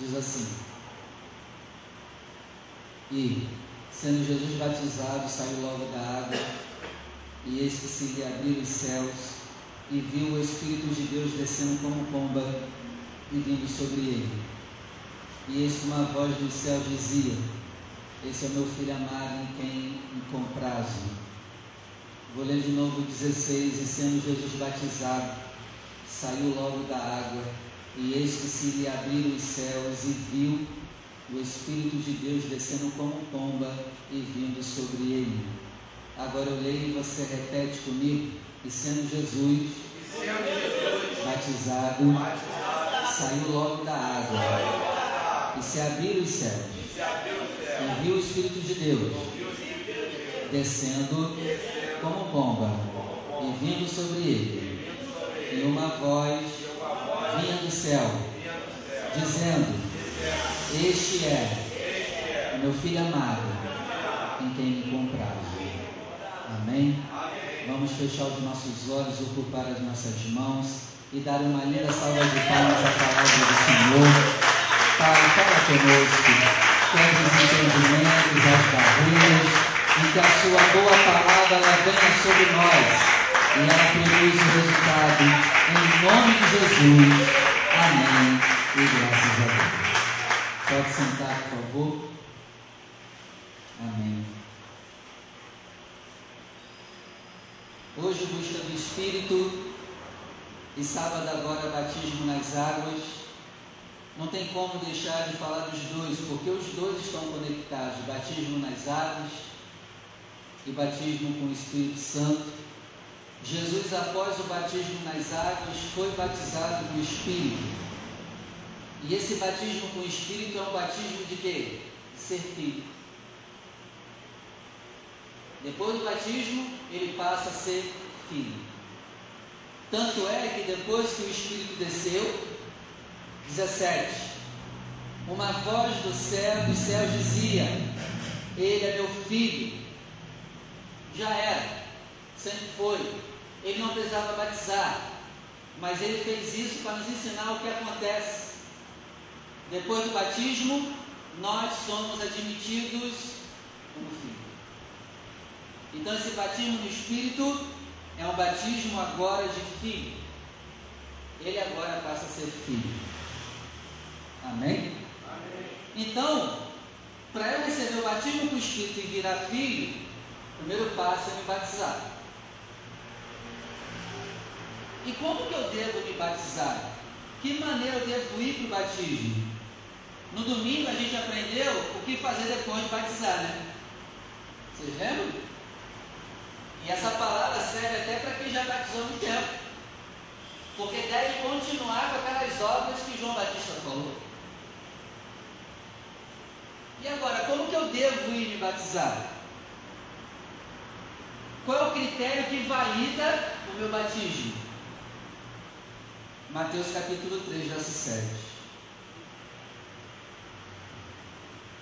diz assim: E, sendo Jesus batizado, saiu logo da água, e eis que se lhe os céus, e viu o Espírito de Deus descendo como pomba e vindo sobre ele. E eis que uma voz do céu dizia: Esse é o meu filho amado em quem me comprazo. Vou ler de novo 16: E sendo Jesus batizado, saiu logo da água, e eis que se lhe abriram os céus, e viu o Espírito de Deus descendo como pomba e vindo sobre ele. Agora eu leio e você repete comigo, e sendo Jesus, E sendo Jesus batizado, batizado, saiu logo da água, e se abriram os céus, e e viu o Espírito de Deus descendo como pomba e vindo sobre ele. E uma voz vinha do céu, dizendo: Este é meu filho amado, em quem me compraram. Amém? Vamos fechar os nossos olhos, ocupar as nossas mãos e dar uma linda salva de palmas à palavra do Senhor. Pai, fala conosco, quebre os entendimentos, as barreiras, e que a sua boa palavra ela venha sobre nós e ela produza o resultado. Em nome de Jesus. Amém. E graças a Deus. Pode sentar, por favor. Amém. Hoje, busca do Espírito e sábado agora, batismo nas águas. Não tem como deixar de falar dos dois, porque os dois estão conectados: batismo nas águas e batismo com o Espírito Santo. Jesus, após o batismo nas águas, foi batizado no Espírito. E esse batismo com o Espírito é um batismo de quê? Ser filho. Depois do batismo, ele passa a ser filho. Tanto é que depois que o Espírito desceu, 17. Uma voz do céu, dos céus dizia: Ele é meu filho. Já era, sempre foi. Ele não precisava batizar, mas ele fez isso para nos ensinar o que acontece. Depois do batismo, nós somos admitidos como filho. Então, esse batismo no Espírito é um batismo agora de filho. Ele agora passa a ser filho. Amém? Então, para eu receber o batismo com o Espírito e virar filho, o primeiro passo é me batizar. E como que eu devo me batizar? Que maneira eu devo ir para o batismo? No domingo a gente aprendeu o que fazer depois de batizar, né? Vocês lembram? E essa palavra serve até para quem já batizou muito tempo. Porque deve continuar com aquelas obras que João Batista falou. E agora, como que eu devo ir me batizar? Qual é o critério que valida o meu batismo? Mateus capítulo 3, verso 7.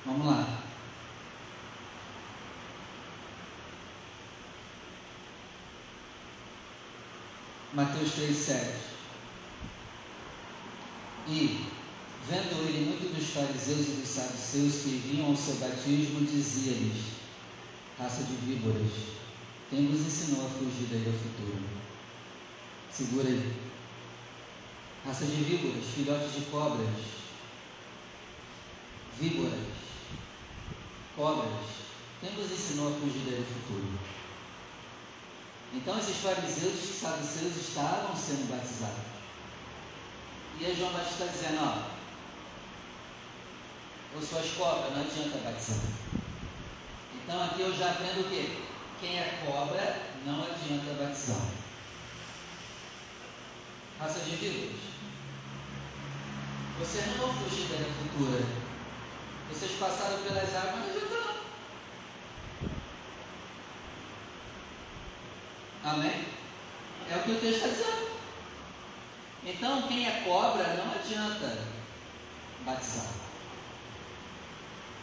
Vamos lá. Mateus 3, 7. E, vendo ele muito dos fariseus e dos saduceus que vinham ao seu batismo, dizia-lhes: Raça de víboras, quem vos ensinou a fugir da ira futura? Segura aí. Raça de víboras, filhotes de cobras. Víboras, cobras, quem vos ensinou a fugir da ira futura? Então esses fariseus e saduceus estavam sendo batizados. E aí João Batista está dizendo, ó, eu sou as cobras, não adianta batizar. Então aqui eu já aprendo o quê? Quem é cobra não adianta batizar. Raça de víboras. Vocês não vão fugir da futura. Vocês passaram pelas águas, mas não não. Amém? É o que o texto está dizendo. Então, quem é cobra não adianta batizar.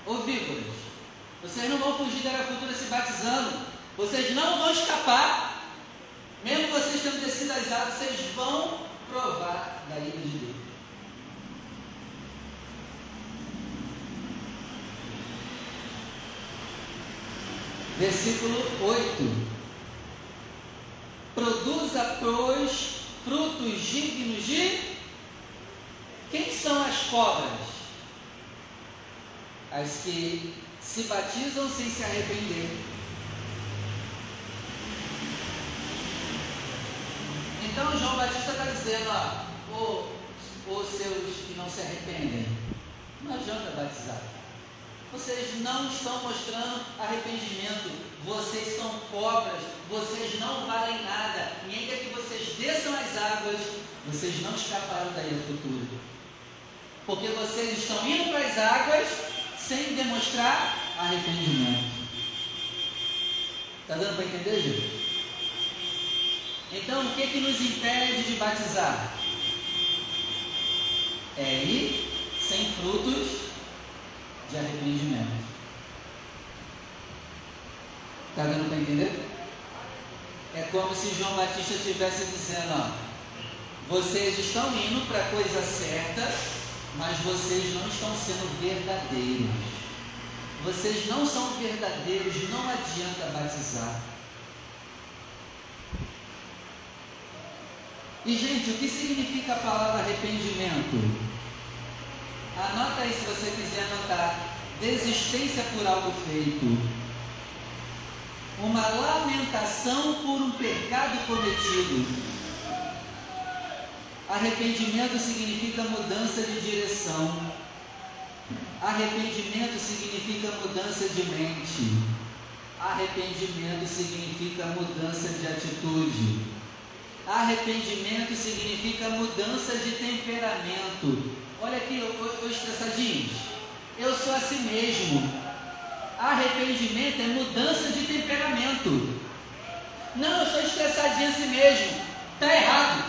Ô vocês não vão fugir da era futura se batizando. Vocês não vão escapar. Mesmo vocês tendo descido as águas, vocês vão provar da ira de Deus. Versículo 8. Produza, pois, frutos dignos de. Quem são as cobras? As que se batizam sem se arrepender. Então João Batista está dizendo, ó, os seus que não se arrependem, não adianta batizar. Vocês não estão mostrando arrependimento. Vocês são cobras. Vocês não valem nada. E ainda que vocês desçam as águas, vocês não escaparão daí no futuro. Porque vocês estão indo para as águas sem demonstrar arrependimento. Está dando para entender, gente? Então, o que, que nos impede de batizar? É ir sem frutos de arrependimento. Está dando para entender? É como se João Batista estivesse dizendo: ó, vocês estão indo para a coisa certa, mas vocês não estão sendo verdadeiros. Vocês não são verdadeiros, não adianta batizar. E, gente, o que significa a palavra arrependimento? Anota aí se você quiser anotar. Desistência por algo feito. Uma lamentação por um pecado cometido. Arrependimento significa mudança de direção. Arrependimento significa mudança de mente. Arrependimento significa mudança de atitude. Arrependimento significa mudança de temperamento. Olha aqui, os estressadinhos. Eu sou assim mesmo. Arrependimento é mudança de temperamento. Não, eu sou estressadinho assim mesmo. Está errado.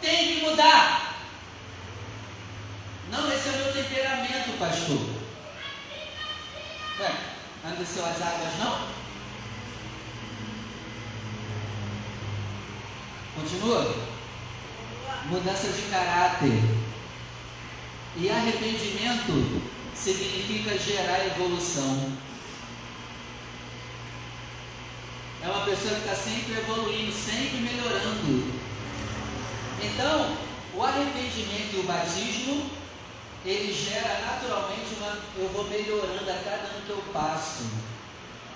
Tem que mudar. Não, esse é o meu temperamento, pastor. Ué, não desceu as águas, não? Continua. Mudança de caráter. E arrependimento significa gerar evolução. É uma pessoa que está sempre evoluindo, sempre melhorando. Então, o arrependimento e o batismo, ele gera naturalmente uma. Eu vou melhorando a cada ano que eu passo.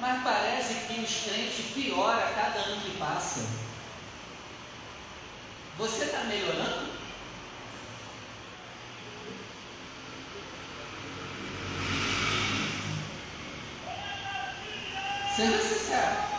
Mas parece que os crentes pioram a cada ano que passa. Você está melhorando? Seja sincero. Está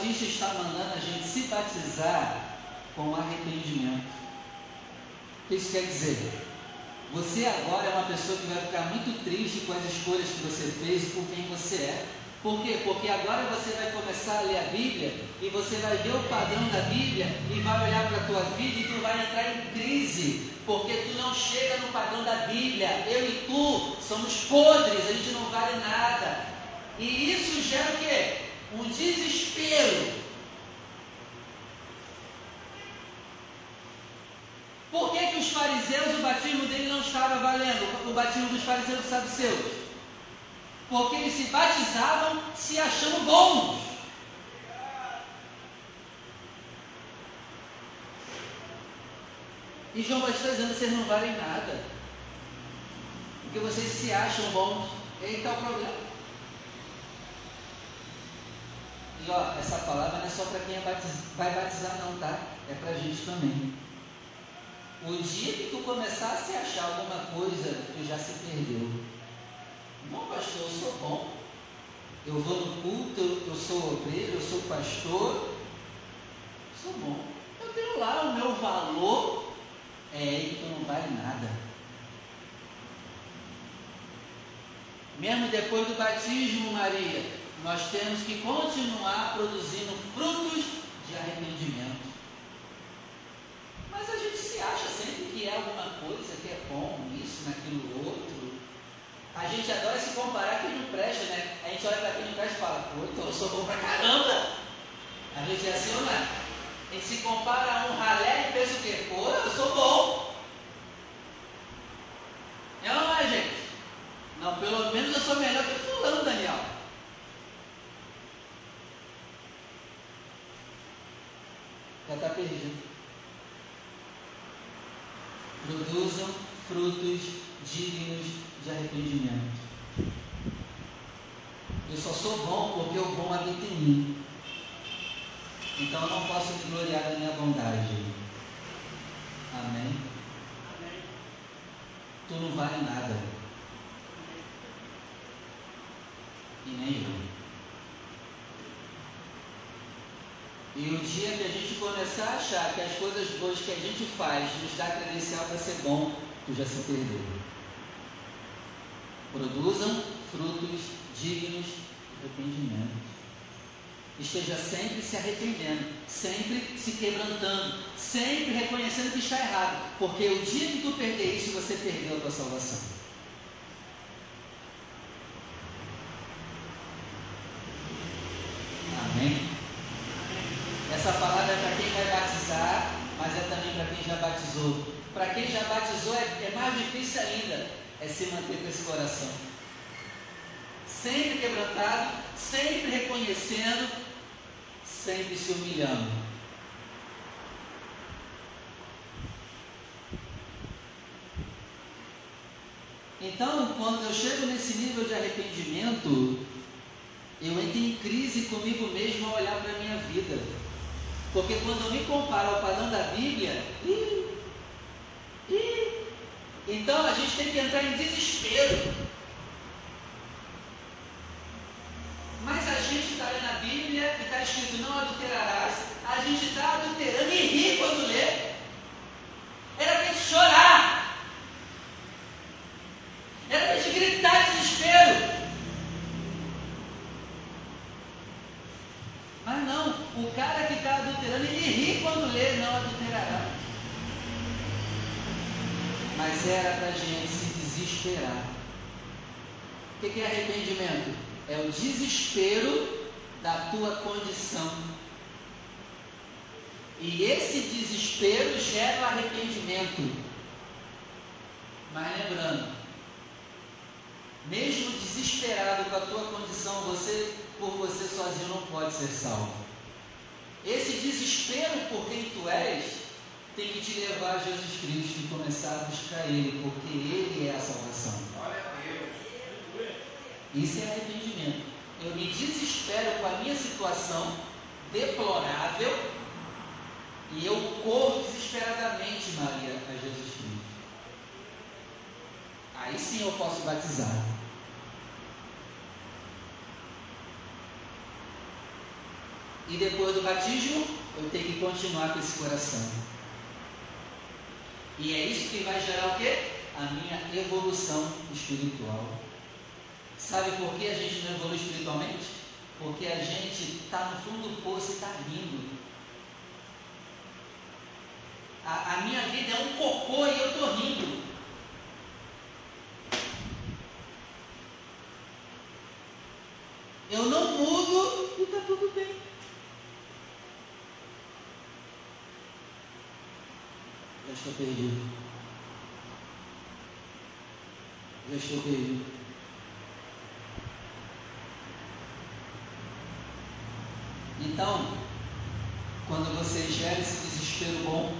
Batista está mandando a gente se batizar com arrependimento. O que isso quer dizer? Você agora é uma pessoa que vai ficar muito triste com as escolhas que você fez e por quem você é. Por quê? Porque agora você vai começar a ler a Bíblia e você vai ver o padrão da Bíblia e vai olhar para a tua vida e tu vai entrar em crise, porque tu não chega no padrão da Bíblia. Eu e tu somos podres, a gente não vale nada. E isso gera o quê? Um desespero. Por que, que os fariseus, o batismo dele não estava valendo? O batismo dos fariseus e saduceus? Porque eles se batizavam se achando bons. E João Batista está dizendo: vocês não valem nada. Porque vocês se acham bons. Aí está o problema. E ó, essa palavra não é só para quem é batiz... vai batizar não, tá? É para a gente também. O dia que tu começar a se achar alguma coisa, tu já se perdeu. Não, pastor, eu sou bom. Eu vou no culto, eu, eu sou obreiro, eu sou pastor. Sou bom. Eu tenho lá o meu valor. É, então não vale nada. Mesmo depois do batismo, Maria, nós temos que continuar produzindo frutos de arrependimento. Mas a gente se acha sempre que é alguma coisa, que é bom, isso, naquilo outro. A gente adora se comparar quem não presta, né? A gente olha para quem não presta e fala, pô, então eu sou bom pra caramba. A gente é assim é? A gente se compara a um ralé e pensa o quê? Pô, eu sou bom. É ou não é, gente? Não, pelo menos eu sou melhor que fulano, Daniel. Já está perdido. Produzam frutos dignos de arrependimento. Eu só sou bom porque o bom habita em mim. Então eu não posso me gloriar da minha bondade. Amém? Tu não vale nada. E nem eu. E o dia que a gente começar a achar que as coisas boas que a gente faz nos dá credencial para ser bom, tu já se perdeu. Produzam frutos dignos de arrependimento. Esteja sempre se arrependendo, sempre se quebrantando, sempre reconhecendo que está errado. Porque o dia que tu perder isso, você perdeu a tua salvação. Amém? Essa palavra é para quem vai batizar, mas é também para quem já batizou. Para quem já batizou é, é mais difícil ainda, é se manter com esse coração. Sempre quebrantado, sempre reconhecendo sempre se humilhando. Então, quando eu chego nesse nível de arrependimento, eu entro em crise comigo mesmo ao olhar para a minha vida. Porque quando eu me comparo ao padrão da Bíblia, ih, então a gente tem que entrar em desespero. Mas a gente está lendo a Bíblia e está escrito não adulterarás. A gente está adulterando e ri quando lê. Era para a gente chorar. Era para a gente gritar de desespero. Mas não, o cara que está adulterando, ele ri quando lê não adulterará. Mas era para a gente se desesperar. O que é arrependimento? é o desespero da tua condição. E esse desespero gera o arrependimento. Mas lembrando, mesmo desesperado com a tua condição, você por você sozinho não pode ser salvo. Esse desespero por quem tu és tem que te levar a Jesus Cristo e começar a buscar Ele, porque Ele é a salvação. Isso é arrependimento. Eu me desespero com a minha situação deplorável e eu corro desesperadamente, Maria, a Jesus Cristo. Aí sim eu posso batizar. E depois do batismo, eu tenho que continuar com esse coração. E é isso que vai gerar o quê? A minha evolução espiritual. Sabe por que a gente não evolui espiritualmente? Porque a gente está no fundo do poço e está rindo. A, a, minha vida é um cocô e eu estou rindo. Eu não mudo e está tudo bem. Já estou perdido. Já estou perdido. Então, quando você gera esse desespero bom,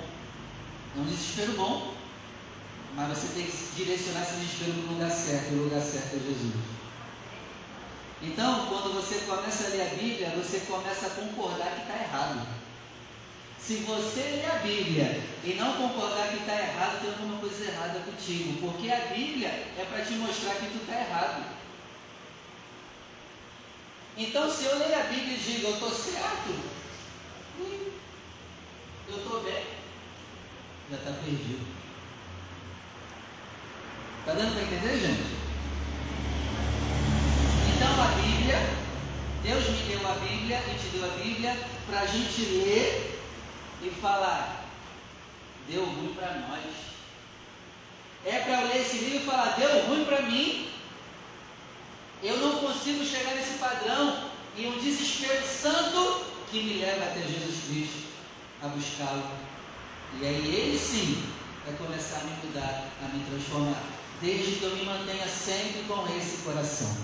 é um desespero bom, mas você tem que direcionar esse desespero para o lugar certo, e o lugar certo é Jesus. Então, quando você começa a ler a Bíblia, você começa a concordar que está errado. Se você ler a Bíblia e não concordar que está errado, tem alguma coisa errada contigo, porque a Bíblia é para te mostrar que tu está errado. Então, se eu ler a Bíblia e digo, eu estou certo, eu estou bem, já está perdido. Está dando para entender, gente? Então, a Bíblia uma Bíblia e te deu a Bíblia para a gente ler e falar, deu ruim para nós. É para eu ler esse livro e falar, deu ruim para mim. Eu não consigo chegar nesse padrão e um desespero santo que me leva até Jesus Cristo a buscá-lo. E aí ele sim vai começar a me mudar, a me transformar, desde que eu me mantenha sempre com esse coração.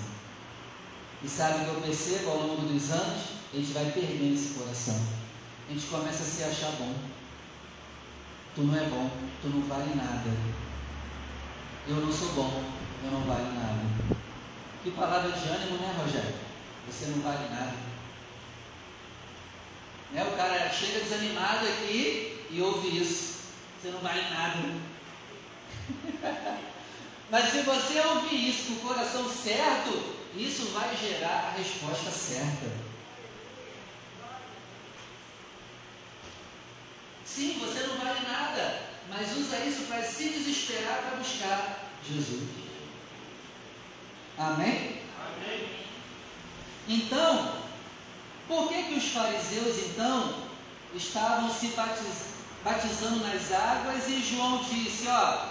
E sabe o que eu percebo ao longo dos anos? A gente vai perdendo esse coração. A gente começa a se achar bom. Tu não é bom, tu não vale nada. Eu não sou bom, eu não vale nada. Que palavra de ânimo, né, Rogério? Você não vale nada. Né? O cara chega desanimado aqui e ouve isso. Você não vale nada. Mas se você ouvir isso com o coração certo, isso vai gerar a resposta certa. Sim, você não vale nada, mas usa isso para se desesperar para buscar Jesus. Amém? Amém? Então, por que, que os fariseus então estavam se batiz, batizando nas águas e João disse, ó,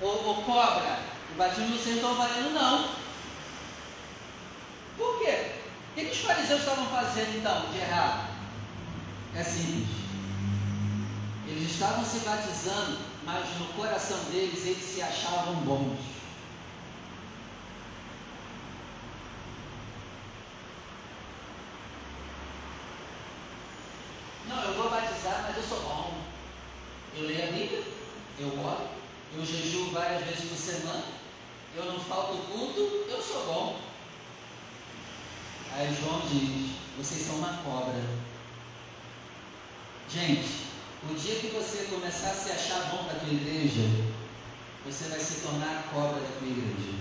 ô, ô cobra, o batismo vocês não estão valendo não. Por quê? O que, que os fariseus estavam fazendo então de errado? É simples. Eles estavam se batizando, mas no coração deles eles se achavam bons. Não, eu vou batizar, mas eu sou bom. Eu leio a Bíblia, eu oro, eu jejuo várias vezes por semana, eu não falto culto, eu sou bom. Aí João diz: vocês são uma cobra. Gente, o dia que você começar a se achar bom para a tua igreja, você vai se tornar a cobra da tua igreja.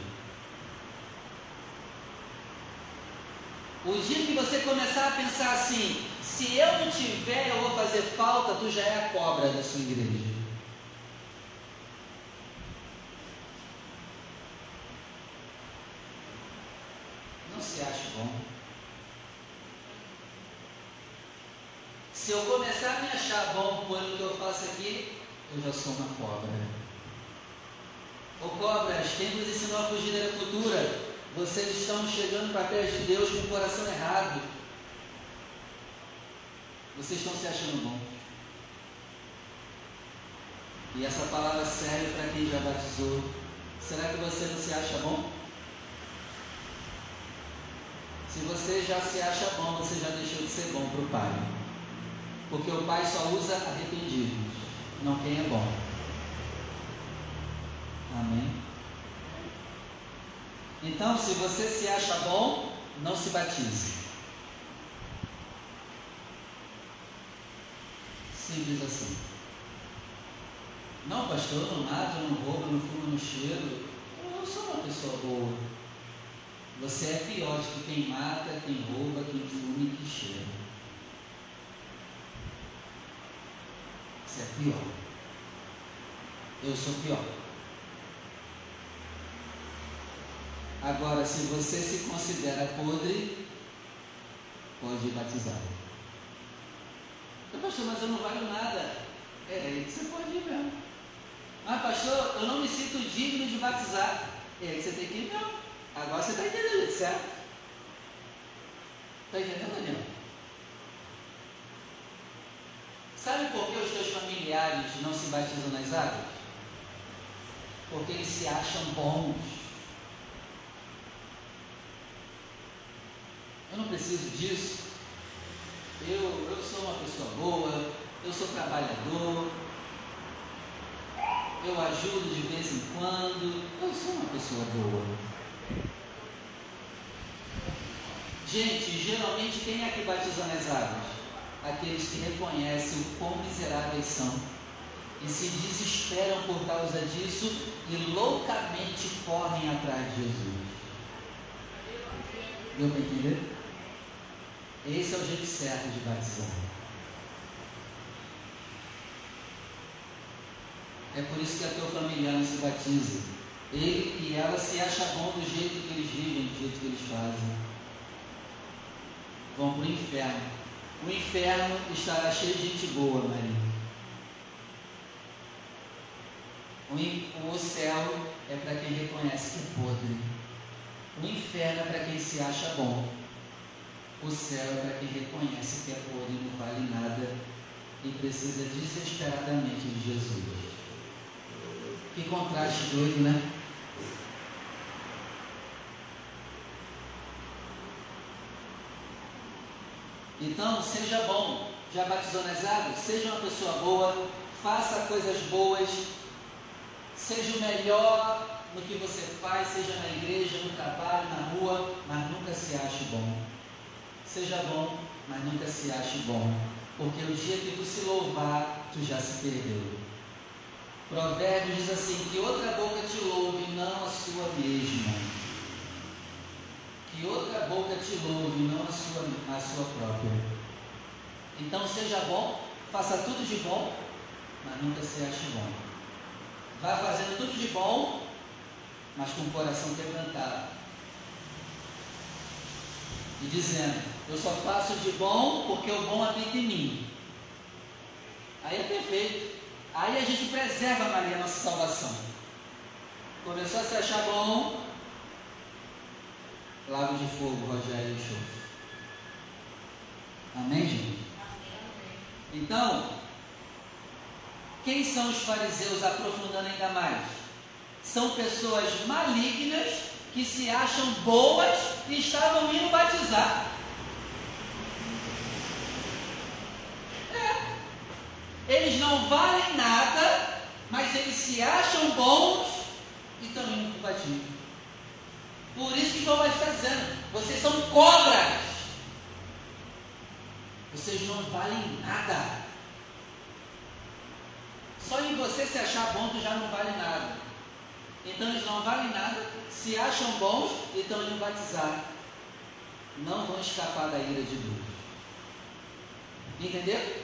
O dia que você começar a pensar assim, se eu não tiver, eu vou fazer falta, tu já é a cobra da sua igreja. Não se ache bom. Se eu começar a me achar bom com o que eu faço aqui, eu já sou uma cobra. Ô cobras, quem nos ensinou a fugir da futura? Vocês estão chegando para perto de Deus com o coração errado. Vocês estão se achando bons. E essa palavra serve para quem já batizou. Será que você não se acha bom? Se você já se acha bom, você já deixou de ser bom para o Pai. Porque o Pai só usa arrependidos, não quem é bom. Amém? Então, se você se acha bom, não se batize. Simples assim. Não, pastor, eu não mato, eu não roubo, eu não fumo, não cheiro. Eu sou uma pessoa boa. Você é pior do que quem mata, quem rouba, quem fuma e quem cheira. Você é pior. Eu sou pior. Agora, se você se considera podre, pode batizar. Pastor, mas eu não valho nada. É aí que você pode ir mesmo. Mas, pastor, eu não me sinto digno de batizar. É aí que você tem que ir mesmo. Agora você está entendendo, certo? Está entendendo, Daniel? Sabe por que os teus familiares não se batizam nas águas? Porque eles se acham bons. Eu não preciso disso. Eu, eu sou uma pessoa boa, eu sou trabalhador, eu ajudo de vez em quando, eu sou uma pessoa boa. Gente, geralmente quem é que batiza nas águas? Aqueles que reconhecem o quão miseráveis são e se desesperam por causa disso e loucamente correm atrás de Jesus. Deu para entender? Esse é o jeito certo de batizar. É por isso que a tua familiar não se batiza. Ele e ela se acham bom do jeito que eles vivem, do jeito que eles fazem. vão para o inferno. O inferno estará cheio de gente boa, Maria. O céu é para quem reconhece que é podre. O inferno é para quem se acha bom. O céu é para quem reconhece que é podre e não vale nada e precisa desesperadamente de Jesus. Que contraste doido, né? Então, seja bom. Já águas? Seja uma pessoa boa, faça coisas boas, seja o melhor no que você faz, seja na igreja, no trabalho, na rua, mas nunca se ache bom. Seja bom, mas nunca se ache bom, porque o dia que tu se louvar, tu já se perdeu. Provérbios diz assim: que outra boca te louve, não a sua mesma que outra boca te louve, não a sua, a sua própria. Então seja bom, faça tudo de bom, mas nunca se ache bom. Vá fazendo tudo de bom, mas com o coração quebrantado. E dizendo, eu só faço de bom porque o bom habita em mim. Aí é perfeito. Aí a gente preserva, Maria, a nossa salvação. Começou a se achar bom, Lago de fogo, Rogério e enxofre. Amém, gente? Então, quem são os fariseus aprofundando ainda mais? São pessoas malignas que se acham boas e estavam indo batizar. É. Eles não valem nada, mas eles se acham bons e estão indo para o batismo. Por isso que João vai estar dizendo: vocês são cobras. Vocês não valem nada. Só em você se achar bom, tu já não vale nada. Então eles não valem nada, se acham bons e estão indo batizar. Não vão escapar da ira de Deus. Entendeu?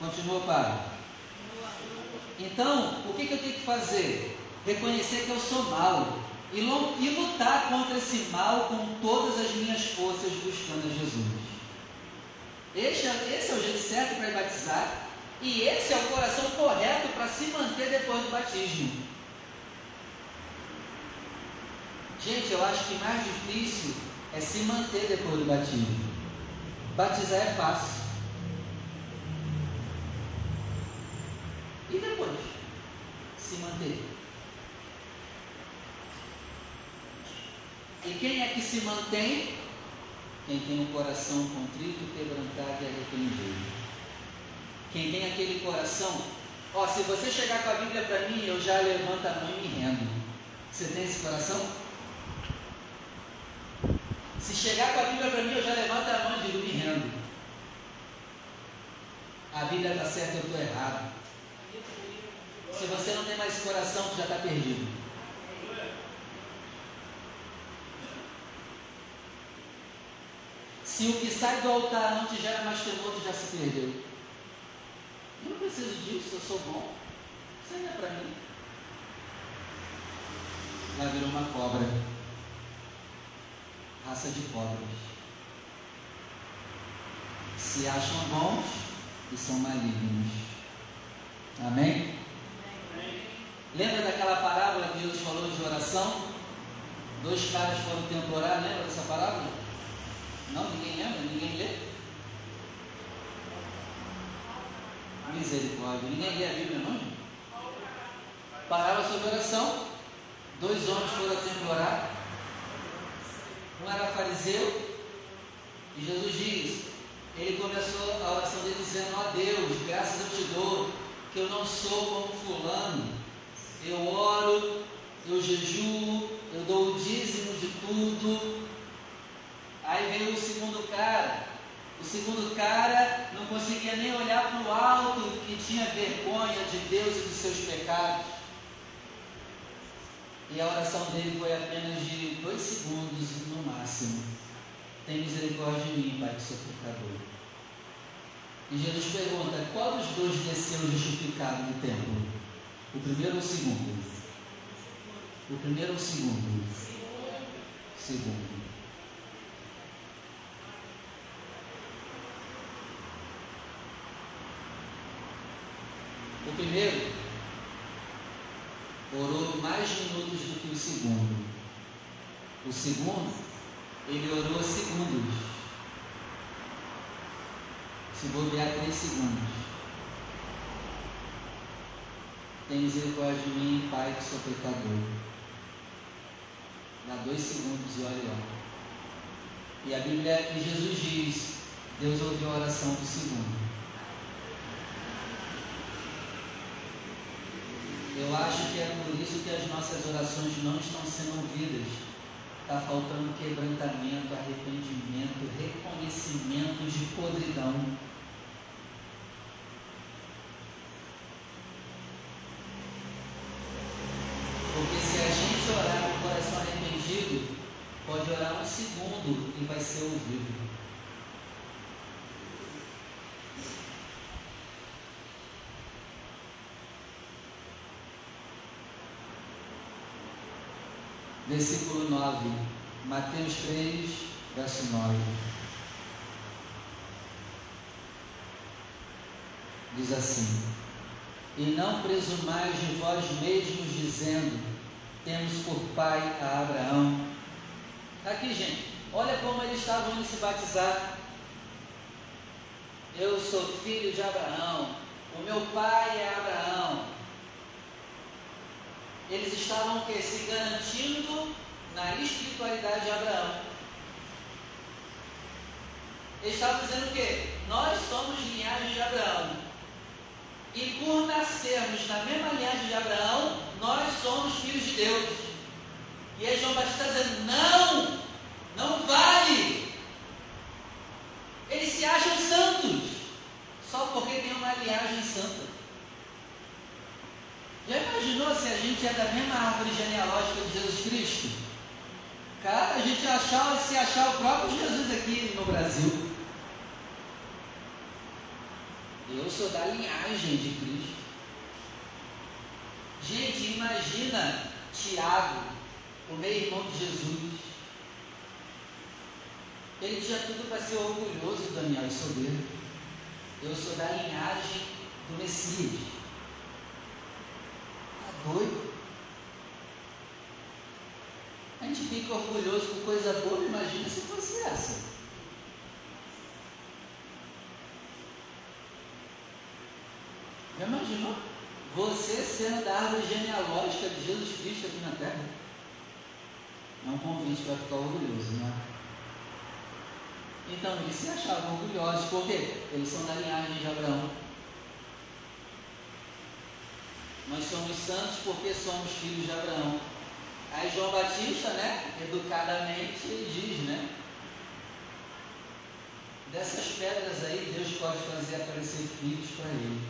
Continua, Pai. Então, o que, que eu tenho que fazer? Reconhecer que eu sou mal e, lutar contra esse mal com todas as minhas forças buscando a Jesus. Esse é, esse é o jeito certo para batizar e esse é o coração correto para se manter depois do batismo. Gente, eu acho que mais difícil é se manter depois do batismo. Batizar é fácil. E depois? Se manter. E quem é que se mantém? Quem tem um coração contrito, quebrantado e arrependido. Quem tem aquele coração, ó, se você chegar com a Bíblia para mim, eu já levanto a mão e me rendo. Você tem esse coração? Se chegar com a Bíblia para mim, eu já levanto a mão e digo, me rendo. A Bíblia está certa, eu estou errado. Se você não tem mais coração, você já está perdido. Se o que sai do altar não te gera mais temor, tu já se perdeu. Eu não preciso disso, eu sou bom. Isso aí é para mim. Ela virou uma cobra. Raça de cobras. Se acham bons e são malignos. Amém? Lembra daquela parábola que Jesus falou de oração? Dois caras foram temporar, lembra dessa parábola? Não, ninguém lembra? Ninguém lê? Misericórdia. Ninguém lê a Bíblia, não? Parava sobre oração. Dois homens foram sempre orar. Um era fariseu. E Jesus diz: Ele começou a oração dele dizendo: Ó oh Deus, graças eu te dou, que eu não sou como Fulano. Eu oro, eu jejuo, eu dou o dízimo de tudo, Aí veio o segundo cara. O segundo cara não conseguia nem olhar para o alto, que tinha vergonha de Deus e dos seus pecados. E a oração dele foi apenas de dois segundos no máximo. Tem misericórdia de mim, Pai, que sou pecador. E Jesus pergunta: qual dos dois desceu justificado no templo? O primeiro ou o segundo? O primeiro ou o segundo? Segundo. O primeiro orou mais minutos do que o segundo. O segundo, ele orou segundos. Se bobear três segundos. Tem misericórdia de mim, Pai, que sou pecador. Dá dois segundos e olha lá. E a Bíblia e Jesus diz: Deus ouviu a oração do segundo. Eu acho que é por isso que as nossas orações não estão sendo ouvidas. Está faltando quebrantamento, arrependimento, reconhecimento de podridão. Porque se a gente orar com o coração arrependido, pode orar um segundo e vai ser ouvido. Versículo 9, Mateus 3, verso 9. Diz assim: E não presumais de vós mesmos, dizendo: Temos por pai a Abraão. Aqui, gente, olha como eles estavam indo se batizar. Eu sou filho de Abraão, o meu pai é Abraão. Eles estavam que, se garantindo na espiritualidade de Abraão. Eles estavam dizendo o quê? Nós somos linhagem de Abraão. E por nascermos na mesma linhagem de Abraão, nós somos filhos de Deus. E aí João Batista dizendo, não, não vale. Eles se acham santos, só porque tem uma linhagem santa. Já imaginou se a gente é da mesma árvore genealógica de Jesus Cristo? Cara, a gente achar, se achar o próprio Jesus aqui no Brasil. Eu sou da linhagem de Cristo. Gente, imagina Tiago, o meio-irmão de Jesus. Ele tinha tudo para ser orgulhoso, Daniel, e soberbo. Eu sou da linhagem do Messias. Doido? A gente fica orgulhoso com coisa boa, imagina se fosse essa. Já imaginou? Você sendo da árvore genealógica de Jesus Cristo aqui na terra? É um convite para ficar orgulhoso, não é? Então eles se achavam orgulhosos, por quê? Eles são da linhagem de Abraão. Nós somos santos porque somos filhos de Abraão. Aí João Batista, né, educadamente, ele diz, né? Dessas pedras aí, Deus pode fazer aparecer filhos para ele.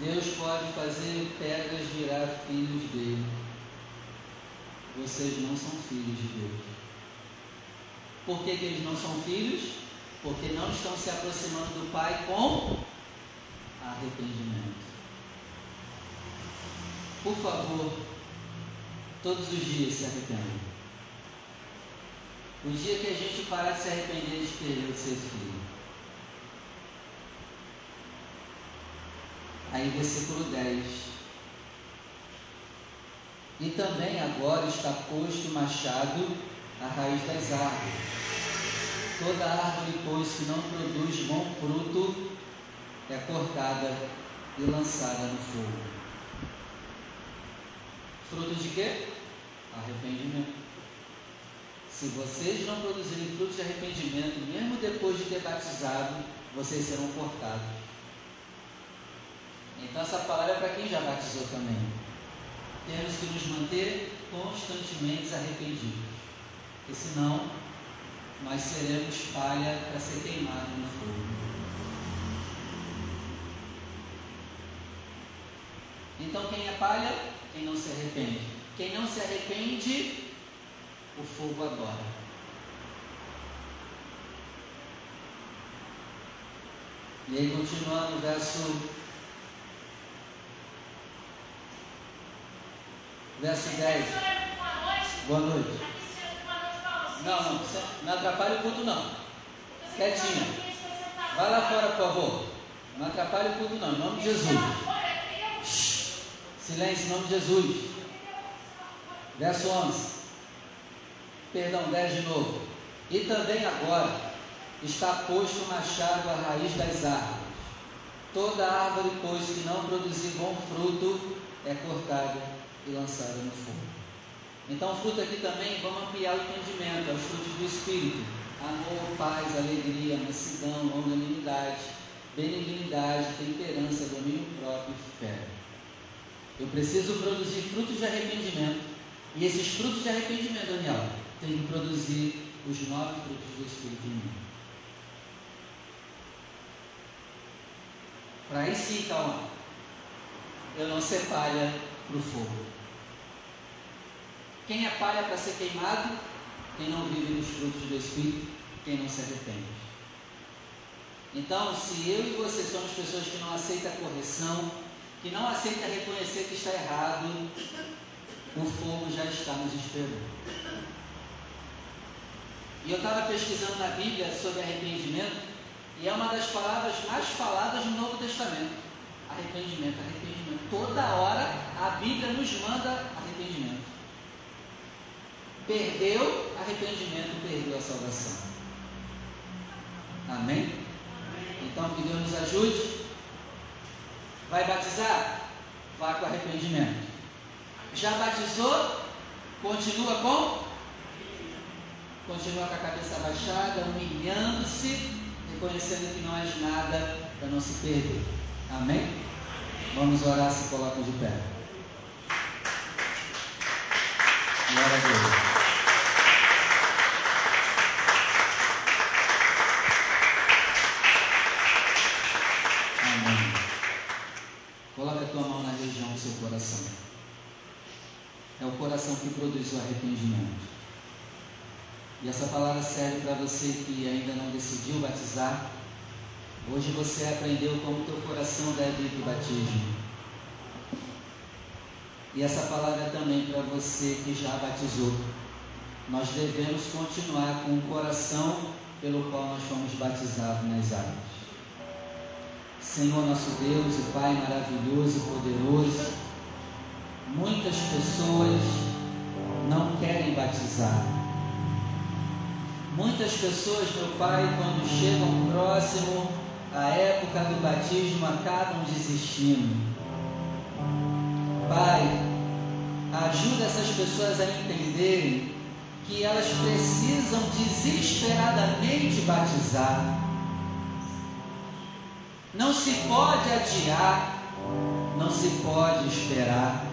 Deus pode fazer pedras virar filhos dele. Vocês não são filhos de Deus. Por que, que eles não são filhos? Porque não estão se aproximando do Pai com arrependimento. Por favor, todos os dias se arrependam. O dia que a gente parar de se arrepender, a gente perdeu de ser filho. Aí, versículo 10. E também agora está posto o machado à raiz das árvores. Toda árvore, pois, que não produz bom fruto, é cortada e lançada no fogo. Fruto de quê? Arrependimento. Se vocês não produzirem frutos de arrependimento, mesmo depois de ter batizado, vocês serão cortados. Então essa palavra é para quem já batizou também. Temos que nos manter constantemente arrependidos. Porque senão nós seremos palha para ser queimado no fogo. Então quem é palha? Quem não se arrepende. Quem não se arrepende, o fogo adora. E aí continuando o verso Verso 10. Boa noite. Não, não, não atrapalhe o culto não. Quietinha. Vai lá fora, por favor. Não atrapalhe o culto não, em nome de Jesus. Silêncio, em nome de Jesus. Verso 11. Perdão, 10 de novo. E também agora está posto o machado à raiz das árvores. Toda árvore, pois, que não produzir bom fruto, é cortada e lançada no fogo. Então, fruto aqui também, vamos ampliar o entendimento, é os frutos do Espírito: amor, paz, alegria, mansidão, longanimidade, benignidade, temperança, domínio próprio e fé. Eu preciso produzir frutos de arrependimento. E esses frutos de arrependimento, Daniel, tem que produzir os nove frutos do Espírito em mim. Para aí sim, calma. Eu não ser palha para o fogo. Quem é palha para ser queimado? Quem não vive nos frutos do Espírito, quem não se arrepende. Então, se eu e você somos pessoas que não aceitam correção, que não aceitam reconhecer que está errado, o fogo já está nos esperando. E eu estava pesquisando na Bíblia sobre arrependimento, e é uma das palavras mais faladas no Novo Testamento. Arrependimento, arrependimento. Toda hora a Bíblia nos manda. Perdeu arrependimento, perdeu a salvação. Amém? Então que Deus nos ajude. Vai batizar? Vá com arrependimento. Já batizou? Continua com? Continua com a cabeça abaixada, humilhando-se reconhecendo que não és nada para não se perder. Amém? Vamos orar, se colocam de pé. Glória a Deus. Amém. Coloca a tua mão na região do seu coração. É o coração que produz o arrependimento. E essa palavra serve para você que ainda não decidiu batizar. Hoje você aprendeu como teu coração deve ir para o batismo. E essa palavra é também para você que já batizou. Nós devemos continuar com o coração pelo qual nós fomos batizados nas águas. Senhor nosso Deus e Pai maravilhoso e poderoso, muitas pessoas não querem batizar Muitas pessoas, meu Pai, quando chegam próximo à época do batismo, acabam desistindo. Pai, ajuda essas pessoas a entenderem que elas precisam desesperadamente batizar. Não se pode adiar, não se pode esperar.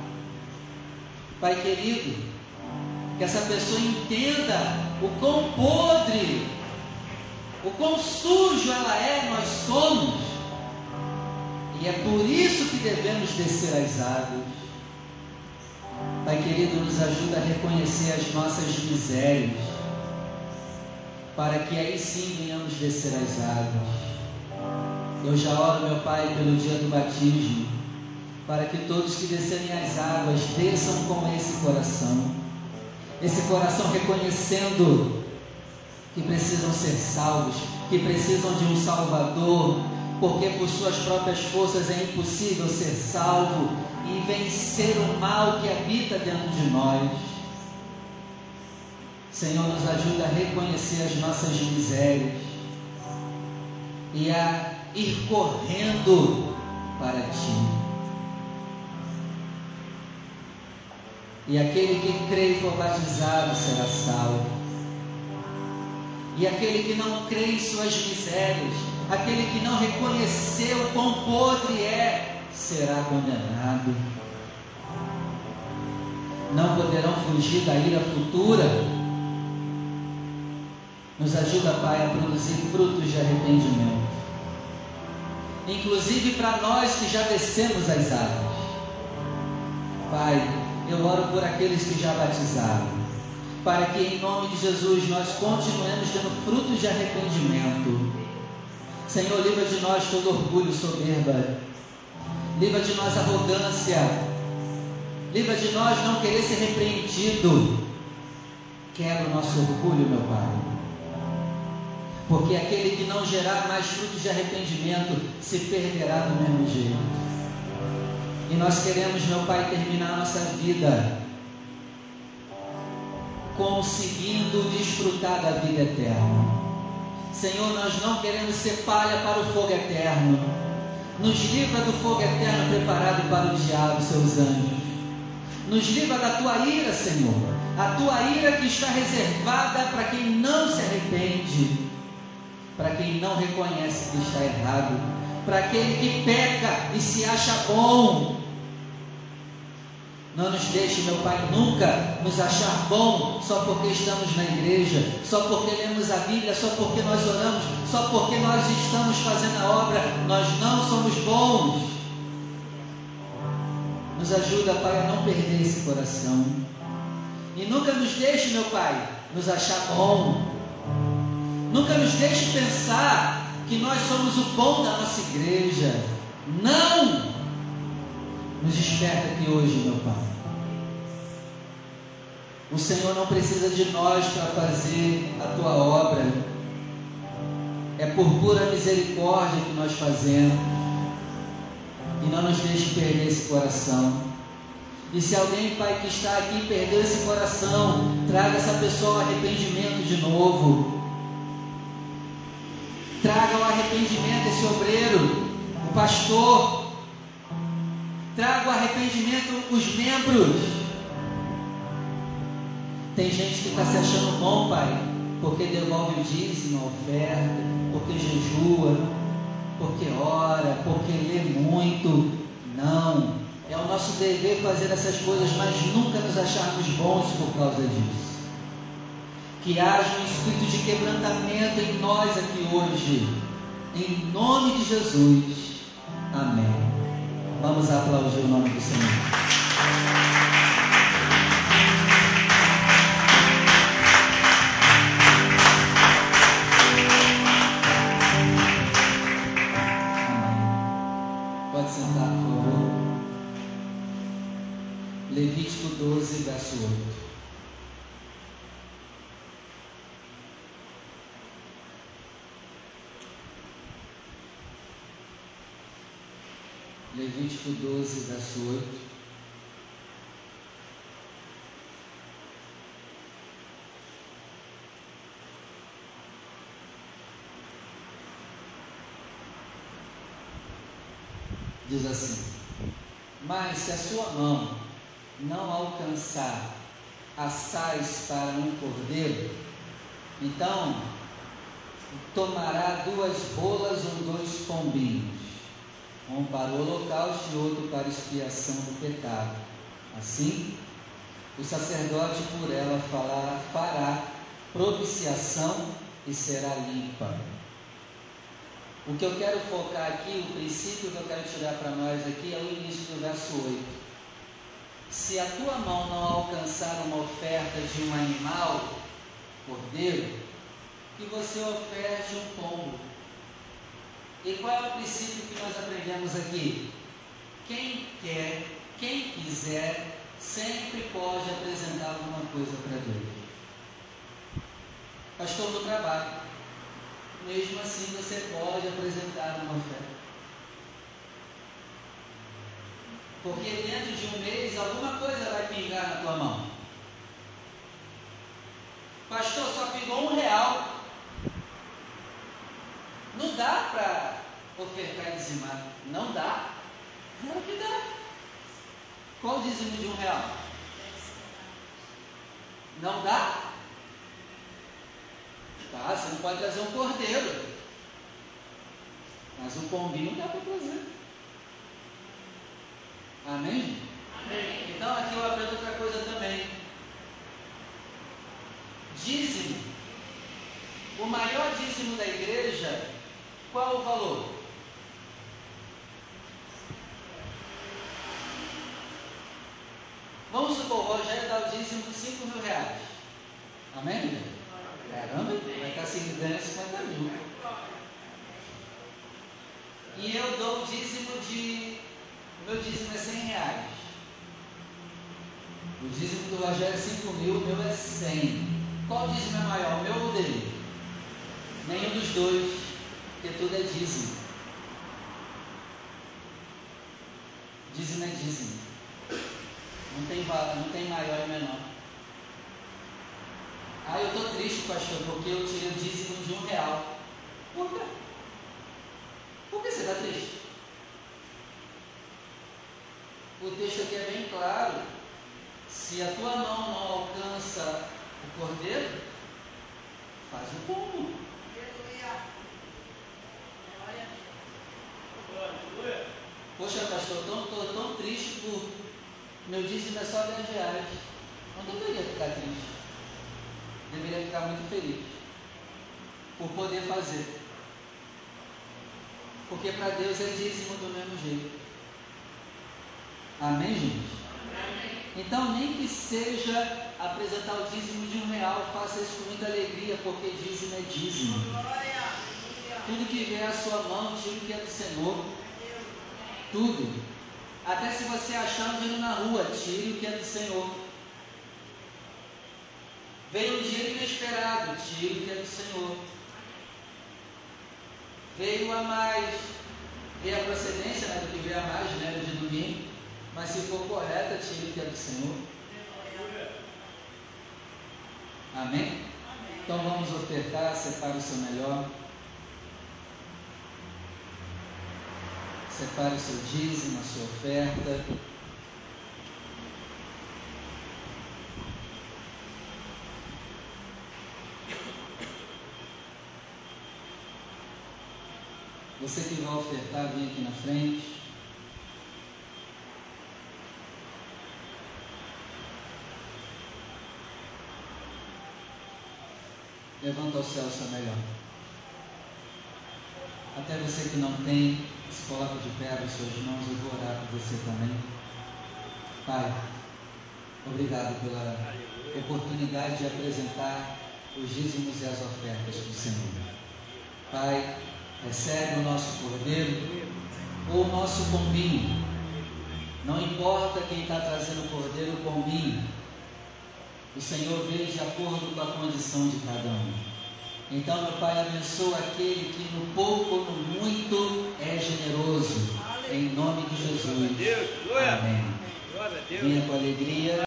Pai querido, que essa pessoa entenda o quão o quão sujo ela é, nós somos. E é por isso que devemos descer as águas. Pai querido, nos ajuda a reconhecer as nossas misérias, para que aí sim venhamos descer as águas. Eu já oro, meu Pai, pelo dia do batismo, para que todos que descerem as águas desçam com esse coração esse coração reconhecendo que precisam ser salvos, que precisam de um Salvador, porque por suas próprias forças é impossível ser salvo e vencer o mal que habita dentro de nós. Senhor, nos ajuda a reconhecer as nossas misérias e a ir correndo para Ti. E aquele que crê e for batizado será salvo. E aquele que não crê em suas misérias, aquele que não reconheceu quão podre é, será condenado. Não poderão fugir da ira futura. Nos ajuda, Pai, a produzir frutos de arrependimento. Inclusive para nós que já descemos as águas. Pai, eu oro por aqueles que já batizaram, para que em nome de Jesus nós continuemos tendo frutos de arrependimento. Senhor, livra de nós todo orgulho, soberba, livra de nós arrogância, Livra de nós não querer ser repreendido. Quebra o nosso orgulho, meu Pai. Porque aquele que não gerar mais frutos de arrependimento se perderá do mesmo jeito. E nós queremos, meu Pai, terminar a nossa vida conseguindo desfrutar da vida eterna. Senhor, nós não queremos ser palha para o fogo eterno. Nos livra do fogo eterno preparado para o diabo, seus anjos. Nos livra da tua ira, Senhor. A tua ira que está reservada para quem não se arrepende, para quem não reconhece que está errado, para aquele que peca e se acha bom, não nos deixe, meu Pai, nunca nos achar bom só porque estamos na igreja, só porque lemos a Bíblia, só porque nós oramos, só porque nós estamos fazendo a obra. Nós não somos bons. Nos ajuda, Pai, a não perder esse coração. E nunca nos deixe, meu Pai, nos achar bom. Nunca nos deixe pensar que nós somos o bom da nossa igreja. Não! Nos desperta aqui hoje, meu Pai. O Senhor não precisa de nós para fazer a tua obra. É por pura misericórdia que nós fazemos. E não nos deixe perder esse coração. E se alguém, Pai, que está aqui perdeu esse coração, traga essa pessoa ao arrependimento de novo. Traga o arrependimento esse obreiro, o pastor, Traga o arrependimento os membros. Tem gente que está se achando bom, Pai, porque devolve o dízimo, a oferta, porque jejua, porque ora, porque lê muito. Não. É o nosso dever fazer essas coisas, mas nunca nos acharmos bons por causa disso. Que haja um espírito de quebrantamento em nós aqui hoje. Em nome de Jesus. Amém. Vamos aplaudir o nome do Senhor. 12, verso 8. Levítico 12, verso 8. Diz assim: Mas se a sua mão não alcançar assais para um cordeiro, então tomará duas rolas ou dois pombinhos um para o holocausto e outro para expiação do pecado. Assim, o sacerdote por ela falar, fará propiciação e será limpa. O que eu quero focar aqui, o princípio que eu quero tirar para nós aqui é o início do verso 8. Se a tua mão não alcançar uma oferta de um animal, cordeiro, que você oferte um pombo e qual é o princípio que nós aprendemos aqui? Quem quer, quem quiser, sempre pode apresentar alguma coisa para Deus. Pastor do trabalho. Mesmo assim você pode apresentar uma oferta. Porque dentro de um mês alguma coisa vai pingar na tua mão. Pastor, só pingou um real. Não dá para ofertar e dizimar. Não dá. Claro que dá. Qual o dízimo de um real? Não dá? Tá, você não pode trazer um cordeiro. Mas um pombinho dá para trazer. Amém? Amém? Então aqui eu aprendo outra coisa também. Dízimo. O maior dízimo da igreja qual o valor? Vamos supor, o Rogério dá o dízimo de 5 mil reais. Amém? Caramba, vai estar se ganhando 50 mil. E eu dou o dízimo de. Meu dízimo é 100 reais. O dízimo do Rogério é 5 mil, o meu é 100. Qual dízimo é maior, meu ou dele? Nenhum dos dois, porque tudo é dízimo. Dízimo é dízimo. Não tem, não tem maior e menor. Ah, eu estou triste, pastor, porque eu tirei o dízimo de um real. Por quê? Por que você está triste? Texto aqui é bem claro. Se a tua mão não alcança o cordeiro, faz o pombo. Poxa, pastor, estou tão triste por meu dízimo é só 10 reais. Não deveria ficar triste. Deveria ficar muito feliz por poder fazer. Porque para Deus é dízimo do mesmo jeito. Amém, gente? Então, nem que seja apresentar o dízimo de um real, faça isso com muita alegria, porque dízimo é dízimo. Tudo que vier à sua mão, tire que é do Senhor. Tudo. Até se você achar um dinheiro na rua, tire o que é do Senhor. Veio um dinheiro inesperado, tire o que é do Senhor. Veio a mais, veio a procedência né, do que veio a mais, né, de domingo. Mas se for correta, tire que é do Senhor. Amém? Então vamos ofertar, separe o seu melhor. Separe o seu dízimo, a sua oferta. Você que vai ofertar, vem aqui na frente. Levanta ao céu seu melhor. Até você que não tem, se coloca de pé as suas mãos, eu vou orar por você também. Pai, obrigado pela oportunidade de apresentar os dízimos e as ofertas do Senhor. Pai, recebe o nosso cordeiro ou o nosso pombinho. Não importa quem está trazendo o cordeiro ou o pombinho, o Senhor vê de acordo com a condição de cada um. Então, meu Pai, abençoa aquele que no pouco ou no muito é generoso. Em nome de Jesus. Amém. Venha com alegria.